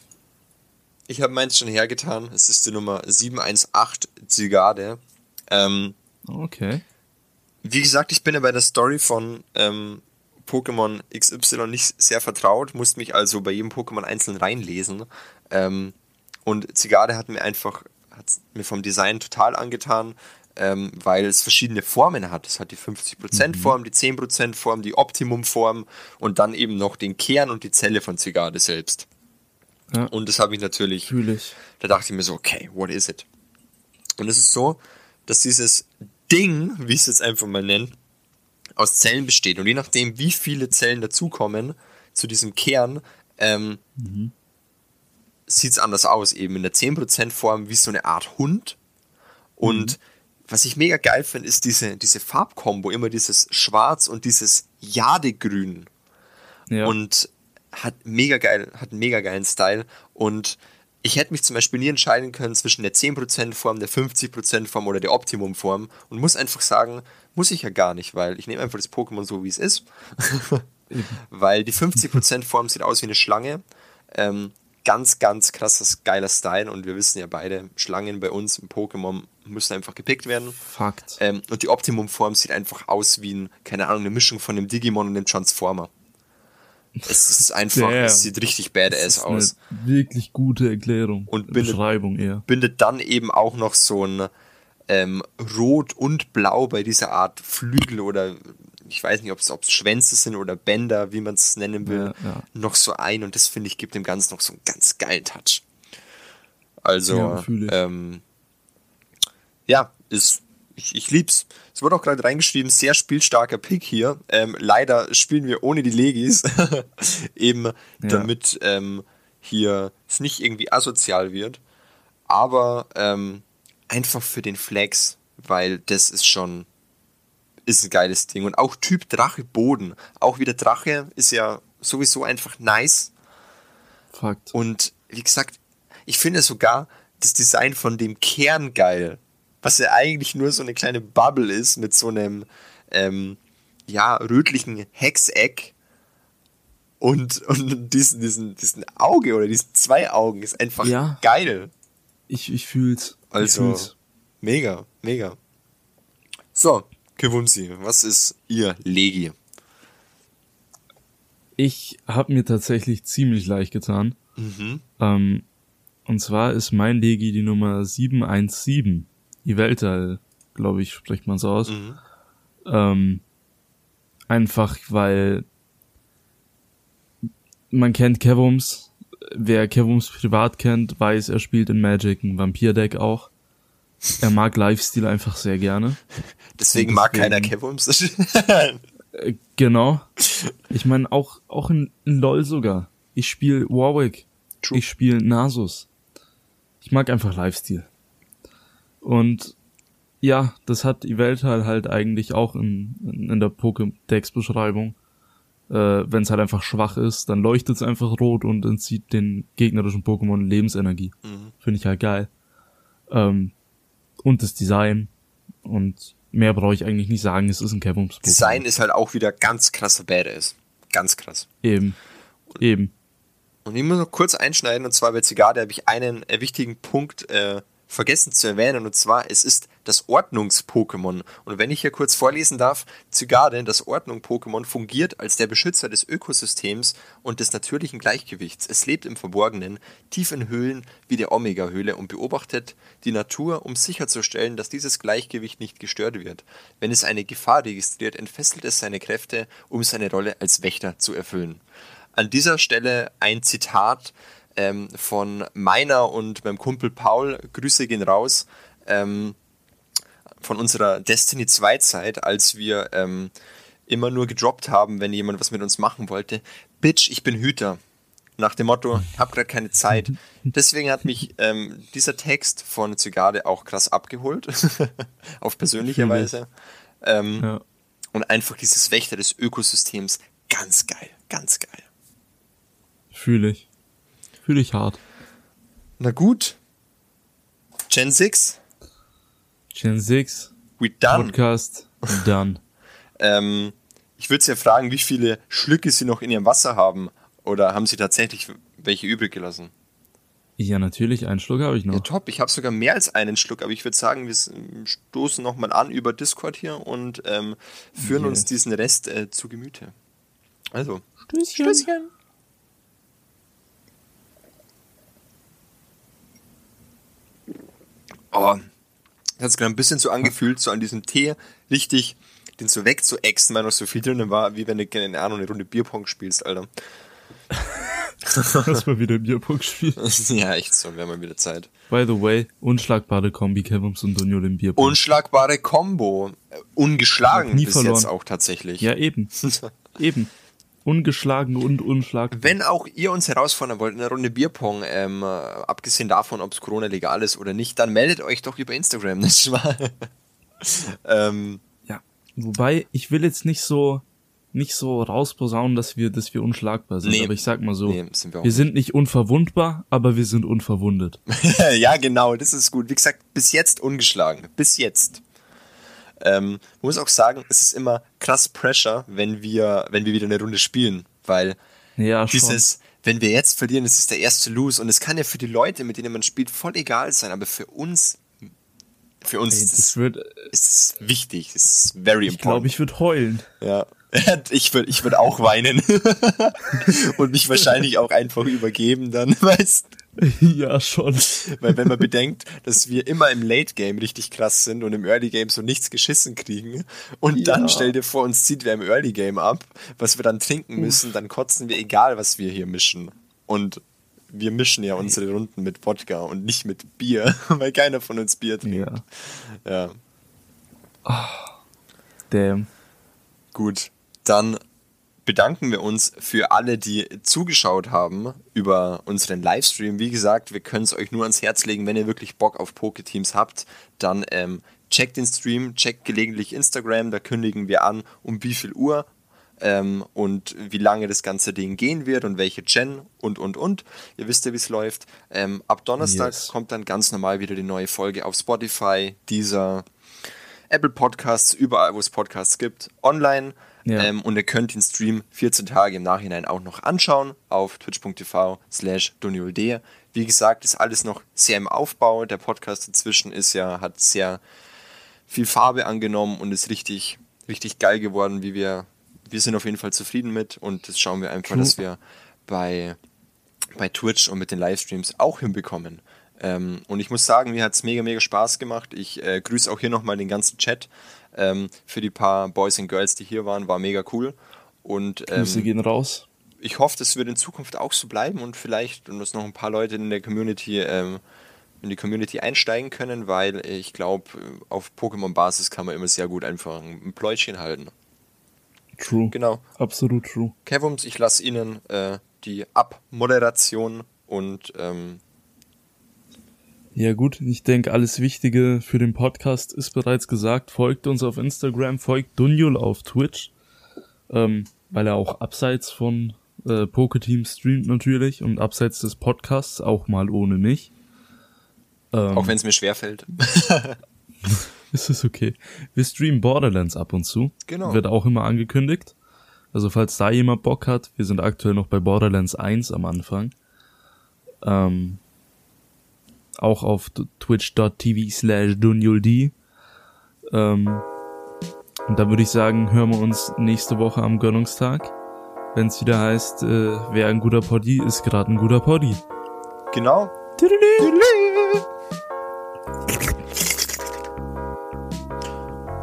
ich habe meins schon hergetan. Es ist die Nummer 718 Zygarde. Ähm, okay. Wie gesagt, ich bin ja bei der Story von ähm, Pokémon XY nicht sehr vertraut, musste mich also bei jedem Pokémon einzeln reinlesen. Ähm, und Zygarde hat mir einfach, hat mir vom Design total angetan, ähm, weil es verschiedene Formen hat. Es hat die 50% Form, die 10% Form, die Optimum Form und dann eben noch den Kern und die Zelle von Zygarde selbst. Ja. Und das habe ich natürlich. Fühl ich. Da dachte ich mir so, okay, what is it? Und es ist so, dass dieses Ding, wie ich es jetzt einfach mal nenne, aus Zellen besteht. Und je nachdem, wie viele Zellen dazukommen zu diesem Kern, ähm, mhm. sieht es anders aus. Eben in der 10% Form wie so eine Art Hund. Und mhm. Was ich mega geil finde, ist diese, diese Farbkombo, immer dieses Schwarz und dieses Jadegrün. Ja. Und hat mega geil, hat einen mega geilen Style und ich hätte mich zum Beispiel nie entscheiden können zwischen der 10% Form, der 50% Form oder der Optimum Form und muss einfach sagen, muss ich ja gar nicht, weil ich nehme einfach das Pokémon so, wie es ist. weil die 50% Form sieht aus wie eine Schlange. Ähm, ganz, ganz krasses, geiler Style und wir wissen ja beide, Schlangen bei uns im Pokémon müssen einfach gepickt werden. Fakt. Ähm, und die Optimum Form sieht einfach aus wie ein, keine Ahnung, eine Mischung von einem Digimon und einem Transformer. Es ist einfach, Damn. es sieht richtig badass aus. wirklich gute Erklärung. Und bindet, Beschreibung eher. Bindet dann eben auch noch so ein ähm, Rot und Blau bei dieser Art Flügel oder ich weiß nicht, ob es Schwänze sind oder Bänder, wie man es nennen will, ja, ja. noch so ein. Und das finde ich gibt dem Ganzen noch so einen ganz geilen Touch. Also, ja, ähm, ja ist ich, ich lieb's. Es wurde auch gerade reingeschrieben, sehr spielstarker Pick hier. Ähm, leider spielen wir ohne die Legis. Eben damit ähm, hier es nicht irgendwie asozial wird. Aber ähm, einfach für den Flex, weil das ist schon ist ein geiles Ding. Und auch Typ Drache Boden. Auch wieder Drache ist ja sowieso einfach nice. Fakt. Und wie gesagt, ich finde sogar das Design von dem Kern geil was ja eigentlich nur so eine kleine Bubble ist mit so einem ähm, ja, rötlichen Hexeck und, und diesen, diesen, diesen Auge oder diesen zwei Augen ist einfach ja, geil. Ich, ich fühl's. Also, ich fühl's. mega, mega. So, Kewunsi, was ist Ihr Legi? Ich habe mir tatsächlich ziemlich leicht getan. Mhm. Ähm, und zwar ist mein Legi die Nummer 717. Iveltal, glaube ich, spricht man so aus. Mhm. Ähm, einfach weil man kennt Kevums. Wer Kevums privat kennt, weiß, er spielt in Magic ein Vampir-Deck auch. Er mag Lifestyle einfach sehr gerne. Deswegen, deswegen mag keiner Kevums. Äh, genau. Ich meine, auch, auch in, in LOL sogar. Ich spiele Warwick. True. Ich spiele Nasus. Ich mag einfach Lifestyle. Und ja, das hat Iveltal halt eigentlich auch in, in der Pokédex-Beschreibung. Äh, Wenn es halt einfach schwach ist, dann leuchtet es einfach rot und entzieht den gegnerischen Pokémon Lebensenergie. Mhm. Finde ich halt geil. Ähm, und das Design. Und mehr brauche ich eigentlich nicht sagen, es ist ein Kevums Design ist halt auch wieder ganz krasser Badass. Ganz krass. Eben. Eben. Und ich muss noch kurz einschneiden, und zwar bei Zigarde habe ich einen wichtigen Punkt äh, vergessen zu erwähnen, und zwar, es ist das Ordnungs-Pokémon. Und wenn ich hier kurz vorlesen darf, Zygarde, das Ordnung-Pokémon, fungiert als der Beschützer des Ökosystems und des natürlichen Gleichgewichts. Es lebt im Verborgenen, tief in Höhlen wie der Omega-Höhle und beobachtet die Natur, um sicherzustellen, dass dieses Gleichgewicht nicht gestört wird. Wenn es eine Gefahr registriert, entfesselt es seine Kräfte, um seine Rolle als Wächter zu erfüllen. An dieser Stelle ein Zitat ähm, von meiner und meinem Kumpel Paul. Grüße gehen raus. Ähm, von unserer Destiny 2 Zeit, als wir ähm, immer nur gedroppt haben, wenn jemand was mit uns machen wollte. Bitch, ich bin Hüter. Nach dem Motto, ich habe gerade keine Zeit. Deswegen hat mich ähm, dieser Text von Zygarde auch krass abgeholt. Auf persönliche Weise. Ähm, ja. Und einfach dieses Wächter des Ökosystems, ganz geil. Ganz geil. Fühle ich. Fühle ich hart. Na gut. Gen 6. Gen 6. We done. Podcast done. ähm, ich würde Sie ja fragen, wie viele Schlücke Sie noch in Ihrem Wasser haben. Oder haben Sie tatsächlich welche übrig gelassen? Ja, natürlich, einen Schluck habe ich noch. Ja, top. Ich habe sogar mehr als einen Schluck, aber ich würde sagen, wir stoßen nochmal an über Discord hier und ähm, führen yes. uns diesen Rest äh, zu Gemüte. Also, Stößchen. Stößchen. Oh, hat sich gerade ein bisschen so angefühlt, so an diesem Tee, richtig den so wegzuexen, weil noch so viel drin war, wie wenn du, keine Ahnung, eine Runde Bierpong spielst, Alter. Lass mal wieder Bierpong spielen. ja, echt so, wir haben mal wieder Zeit. By the way, unschlagbare Kombi, Kevums und Dunio im Bierpong. Unschlagbare Kombo. Ungeschlagen nie bis verloren. jetzt auch tatsächlich. Ja, eben. eben. Ungeschlagen und unschlagbar. Wenn auch ihr uns herausfordern wollt in einer Runde Bierpong, ähm, abgesehen davon, ob es Corona legal ist oder nicht, dann meldet euch doch über Instagram, nicht wahr? ähm, ja, wobei ich will jetzt nicht so nicht so rausposaunen, dass wir, dass wir unschlagbar sind. Nee, aber ich sag mal so, nee, sind wir, wir sind nicht unverwundbar, aber wir sind unverwundet. ja, genau, das ist gut. Wie gesagt, bis jetzt ungeschlagen. Bis jetzt. Ähm, muss auch sagen, es ist immer krass Pressure, wenn wir, wenn wir wieder eine Runde spielen, weil ja, dieses, wenn wir jetzt verlieren, das ist der erste Lose und es kann ja für die Leute, mit denen man spielt, voll egal sein, aber für uns, für uns Ey, ist, es, wird, ist es wichtig, es ist very important. Ich glaube, ich würde heulen. Ja, Ich würde ich würd auch weinen. Und mich wahrscheinlich auch einfach übergeben dann, weißt Ja, schon. Weil wenn man bedenkt, dass wir immer im Late Game richtig krass sind und im Early Game so nichts geschissen kriegen und ja. dann stell dir vor, uns zieht wer im Early Game ab, was wir dann trinken müssen, dann kotzen wir egal, was wir hier mischen. Und wir mischen ja unsere Runden mit Wodka und nicht mit Bier, weil keiner von uns Bier trinkt. Ja. ja. Oh, damn. Gut dann bedanken wir uns für alle, die zugeschaut haben über unseren Livestream. Wie gesagt, wir können es euch nur ans Herz legen, wenn ihr wirklich Bock auf Poketeams habt, dann ähm, checkt den Stream, checkt gelegentlich Instagram, da kündigen wir an, um wie viel Uhr ähm, und wie lange das ganze Ding gehen wird und welche Gen und und und. Ihr wisst ja, wie es läuft. Ähm, ab Donnerstag yes. kommt dann ganz normal wieder die neue Folge auf Spotify, dieser Apple Podcasts, überall, wo es Podcasts gibt, online. Ja. Ähm, und ihr könnt den Stream 14 Tage im Nachhinein auch noch anschauen auf twitch.tv slash doniolde. Wie gesagt, ist alles noch sehr im Aufbau. Der Podcast inzwischen ist ja, hat sehr viel Farbe angenommen und ist richtig, richtig geil geworden, wie wir, wir sind auf jeden Fall zufrieden mit und das schauen wir einfach, True. dass wir bei, bei Twitch und mit den Livestreams auch hinbekommen. Ähm, und ich muss sagen, mir hat es mega, mega Spaß gemacht. Ich äh, grüße auch hier nochmal den ganzen Chat ähm, für die paar Boys und Girls, die hier waren, war mega cool. Und, ähm, Grüße gehen raus. Ich hoffe, das wird in Zukunft auch so bleiben und vielleicht, und dass noch ein paar Leute in der Community, ähm, in die Community einsteigen können, weil ich glaube, auf Pokémon-Basis kann man immer sehr gut einfach ein Pläutchen halten. True. Genau. Absolut true. Kevums, ich lasse Ihnen äh, die Abmoderation und ähm, ja gut, ich denke, alles Wichtige für den Podcast ist bereits gesagt. Folgt uns auf Instagram, folgt Dunjul auf Twitch, ähm, weil er auch abseits von äh, Poketeam streamt natürlich und abseits des Podcasts auch mal ohne mich. Ähm, auch wenn es mir schwerfällt. ist es okay. Wir streamen Borderlands ab und zu. Genau. Wird auch immer angekündigt. Also falls da jemand Bock hat, wir sind aktuell noch bei Borderlands 1 am Anfang. Ähm, auch auf twitch.tv slash dunyuld. Ähm, und da würde ich sagen, hören wir uns nächste Woche am Gönnungstag, wenn es wieder heißt, äh, wer ein guter Poddy ist gerade ein guter Poddy. Genau.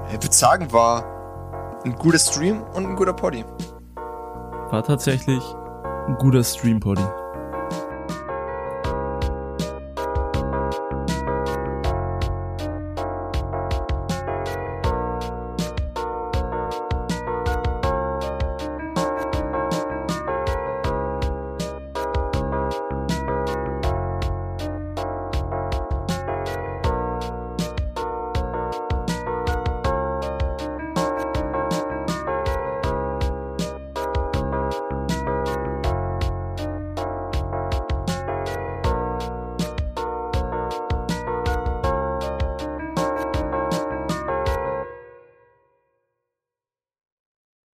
Ich würde sagen, war ein guter Stream und ein guter Poddy. War tatsächlich ein guter Stream-Poddy.